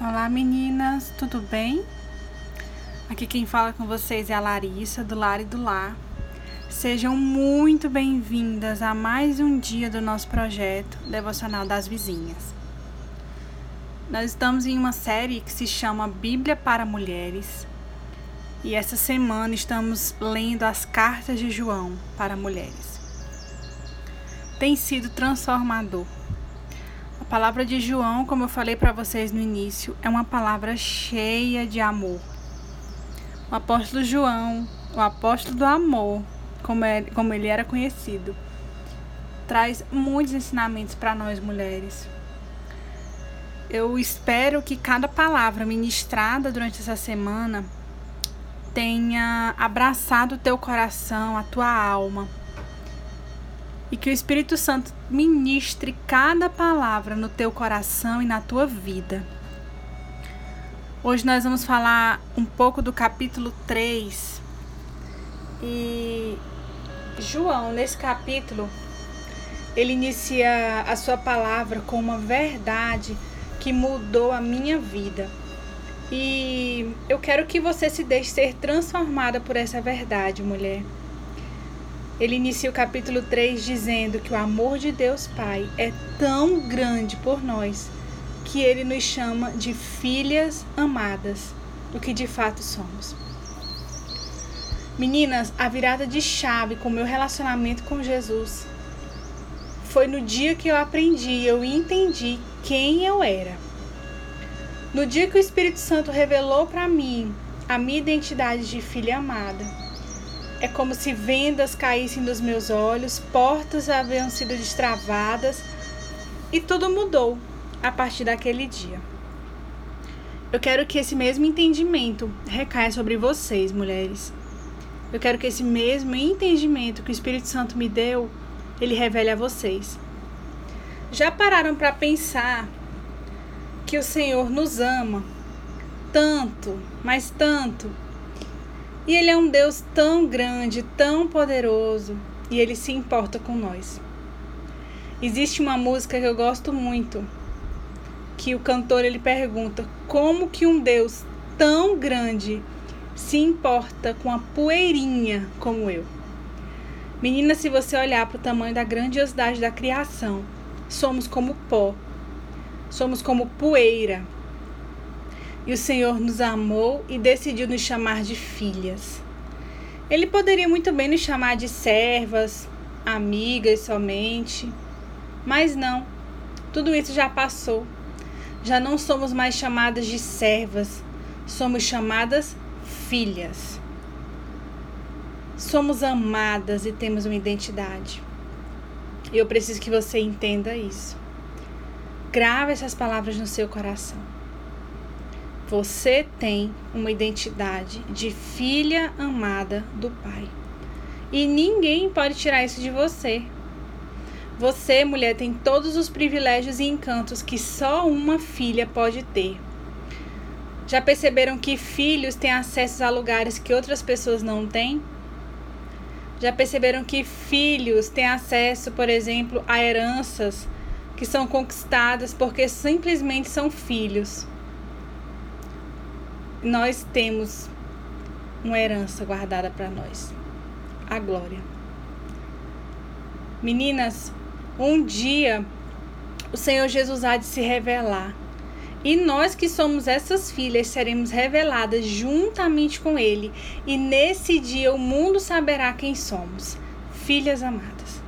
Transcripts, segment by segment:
Olá meninas, tudo bem? Aqui quem fala com vocês é a Larissa, do Lar e do Lar. Sejam muito bem-vindas a mais um dia do nosso projeto Devocional das Vizinhas. Nós estamos em uma série que se chama Bíblia para Mulheres e essa semana estamos lendo as cartas de João para mulheres. Tem sido transformador palavra de João, como eu falei para vocês no início, é uma palavra cheia de amor. O apóstolo João, o apóstolo do amor, como, é, como ele era conhecido, traz muitos ensinamentos para nós mulheres. Eu espero que cada palavra ministrada durante essa semana tenha abraçado o teu coração, a tua alma e que o Espírito Santo ministre cada palavra no teu coração e na tua vida. Hoje nós vamos falar um pouco do capítulo 3. E João, nesse capítulo, ele inicia a sua palavra com uma verdade que mudou a minha vida. E eu quero que você se deixe ser transformada por essa verdade, mulher. Ele inicia o capítulo 3 dizendo que o amor de Deus Pai é tão grande por nós que ele nos chama de filhas amadas, o que de fato somos. Meninas, a virada de chave com o meu relacionamento com Jesus foi no dia que eu aprendi, eu entendi quem eu era. No dia que o Espírito Santo revelou para mim a minha identidade de filha amada é como se vendas caíssem dos meus olhos, portas haviam sido destravadas e tudo mudou a partir daquele dia. Eu quero que esse mesmo entendimento recaia sobre vocês, mulheres. Eu quero que esse mesmo entendimento que o Espírito Santo me deu, ele revele a vocês. Já pararam para pensar que o Senhor nos ama tanto, mas tanto, e Ele é um Deus tão grande, tão poderoso, e Ele se importa com nós. Existe uma música que eu gosto muito, que o cantor ele pergunta como que um Deus tão grande se importa com a poeirinha como eu. Menina, se você olhar para o tamanho da grandiosidade da criação, somos como pó, somos como poeira e o Senhor nos amou e decidiu nos chamar de filhas. Ele poderia muito bem nos chamar de servas, amigas somente, mas não. Tudo isso já passou. Já não somos mais chamadas de servas, somos chamadas filhas. Somos amadas e temos uma identidade. Eu preciso que você entenda isso. Grave essas palavras no seu coração. Você tem uma identidade de filha amada do Pai. E ninguém pode tirar isso de você. Você, mulher, tem todos os privilégios e encantos que só uma filha pode ter. Já perceberam que filhos têm acesso a lugares que outras pessoas não têm? Já perceberam que filhos têm acesso, por exemplo, a heranças que são conquistadas porque simplesmente são filhos? Nós temos uma herança guardada para nós a glória. Meninas, um dia o Senhor Jesus há de se revelar. E nós que somos essas filhas seremos reveladas juntamente com Ele. E nesse dia o mundo saberá quem somos, filhas amadas.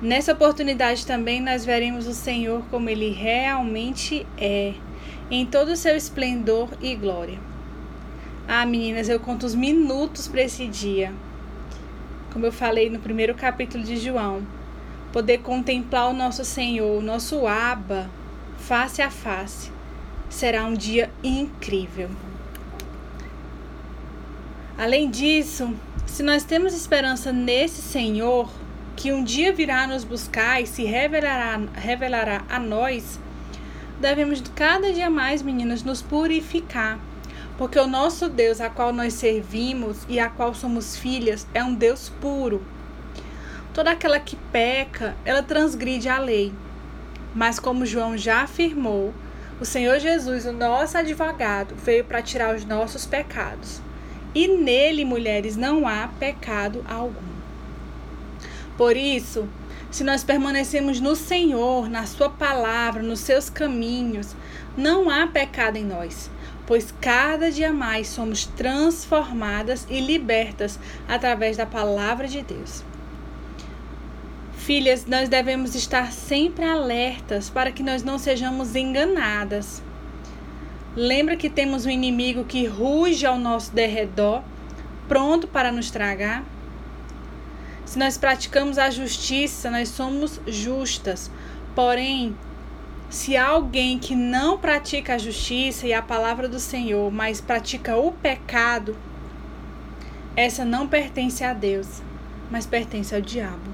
Nessa oportunidade também nós veremos o Senhor como Ele realmente é em todo o seu esplendor e glória. Ah, meninas, eu conto os minutos para esse dia. Como eu falei no primeiro capítulo de João, poder contemplar o nosso Senhor, o nosso Aba, face a face, será um dia incrível. Além disso, se nós temos esperança nesse Senhor, que um dia virá nos buscar e se revelará, revelará a nós, devemos cada dia mais, meninas, nos purificar. Porque o nosso Deus, a qual nós servimos e a qual somos filhas, é um Deus puro. Toda aquela que peca, ela transgride a lei. Mas como João já afirmou, O Senhor Jesus, o nosso advogado, veio para tirar os nossos pecados. E nele, mulheres, não há pecado algum. Por isso, se nós permanecemos no Senhor, na Sua palavra, nos seus caminhos, não há pecado em nós, pois cada dia mais somos transformadas e libertas através da palavra de Deus. Filhas, nós devemos estar sempre alertas para que nós não sejamos enganadas. Lembra que temos um inimigo que ruge ao nosso derredor, pronto para nos tragar? Se nós praticamos a justiça, nós somos justas. Porém, se há alguém que não pratica a justiça e a palavra do Senhor, mas pratica o pecado, essa não pertence a Deus, mas pertence ao diabo.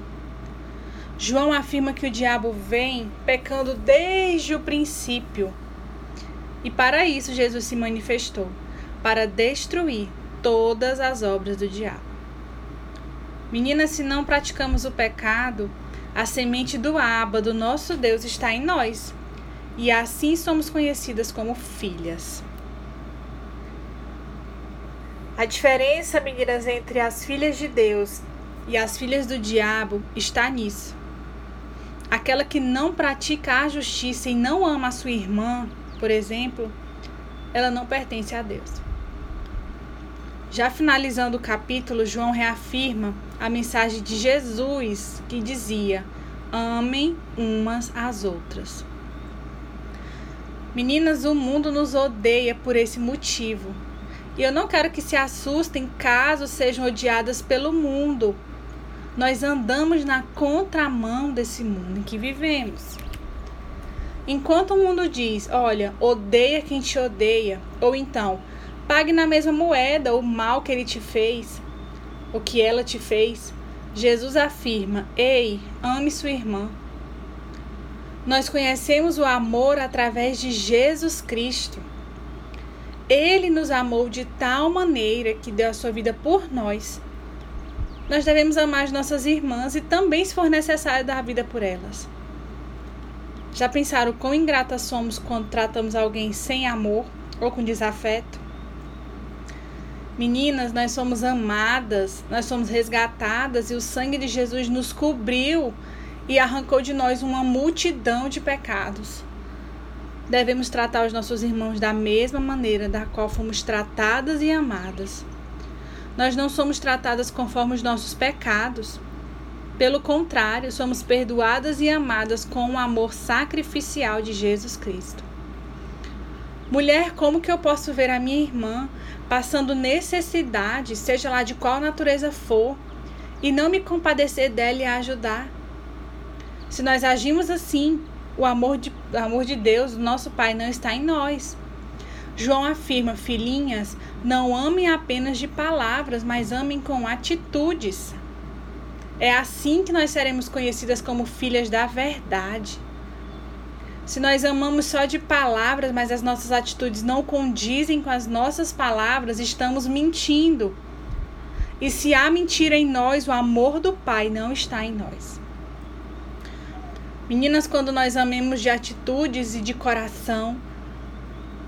João afirma que o diabo vem pecando desde o princípio. E para isso Jesus se manifestou para destruir todas as obras do diabo. Meninas, se não praticamos o pecado, a semente do aba do nosso Deus está em nós. E assim somos conhecidas como filhas. A diferença, meninas, entre as filhas de Deus e as filhas do diabo está nisso. Aquela que não pratica a justiça e não ama a sua irmã, por exemplo, ela não pertence a Deus. Já finalizando o capítulo, João reafirma a mensagem de Jesus que dizia: amem umas às outras. Meninas, o mundo nos odeia por esse motivo. E eu não quero que se assustem caso sejam odiadas pelo mundo, nós andamos na contramão desse mundo em que vivemos. Enquanto o mundo diz, olha, odeia quem te odeia, ou então, pague na mesma moeda o mal que ele te fez, o que ela te fez, Jesus afirma: ei, ame sua irmã. Nós conhecemos o amor através de Jesus Cristo. Ele nos amou de tal maneira que deu a sua vida por nós nós devemos amar as nossas irmãs e também, se for necessário, dar a vida por elas. Já pensaram quão ingratas somos quando tratamos alguém sem amor ou com desafeto? Meninas, nós somos amadas, nós somos resgatadas e o sangue de Jesus nos cobriu e arrancou de nós uma multidão de pecados. Devemos tratar os nossos irmãos da mesma maneira da qual fomos tratadas e amadas nós não somos tratadas conforme os nossos pecados. Pelo contrário, somos perdoadas e amadas com o amor sacrificial de Jesus Cristo. Mulher, como que eu posso ver a minha irmã passando necessidade, seja lá de qual natureza for, e não me compadecer dela e a ajudar? Se nós agimos assim, o amor de, o amor de Deus, nosso Pai, não está em nós. João afirma: Filhinhas, não amem apenas de palavras, mas amem com atitudes. É assim que nós seremos conhecidas como filhas da verdade. Se nós amamos só de palavras, mas as nossas atitudes não condizem com as nossas palavras, estamos mentindo. E se há mentira em nós, o amor do Pai não está em nós. Meninas, quando nós amemos de atitudes e de coração,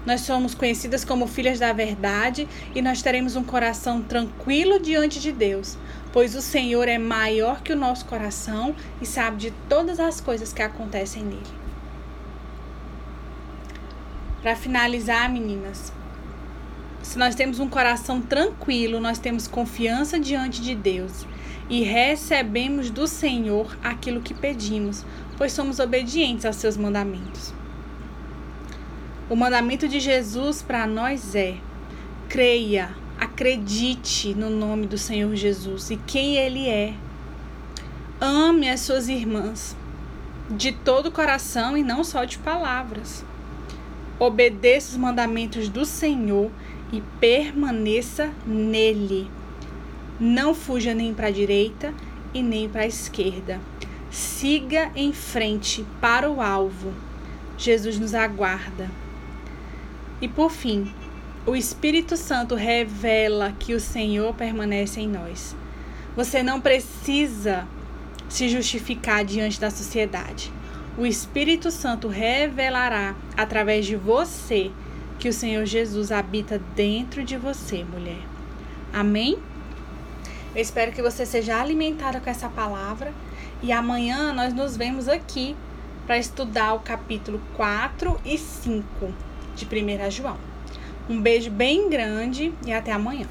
nós somos conhecidas como filhas da verdade e nós teremos um coração tranquilo diante de Deus, pois o Senhor é maior que o nosso coração e sabe de todas as coisas que acontecem nele. Para finalizar, meninas, se nós temos um coração tranquilo, nós temos confiança diante de Deus e recebemos do Senhor aquilo que pedimos, pois somos obedientes aos seus mandamentos. O mandamento de Jesus para nós é: creia, acredite no nome do Senhor Jesus e quem Ele é. Ame as suas irmãs de todo o coração e não só de palavras. Obedeça os mandamentos do Senhor e permaneça nele. Não fuja nem para a direita e nem para a esquerda. Siga em frente para o alvo. Jesus nos aguarda. E por fim, o Espírito Santo revela que o Senhor permanece em nós. Você não precisa se justificar diante da sociedade. O Espírito Santo revelará através de você que o Senhor Jesus habita dentro de você, mulher. Amém? Eu espero que você seja alimentada com essa palavra e amanhã nós nos vemos aqui para estudar o capítulo 4 e 5 de 1 João. Um beijo bem grande e até amanhã.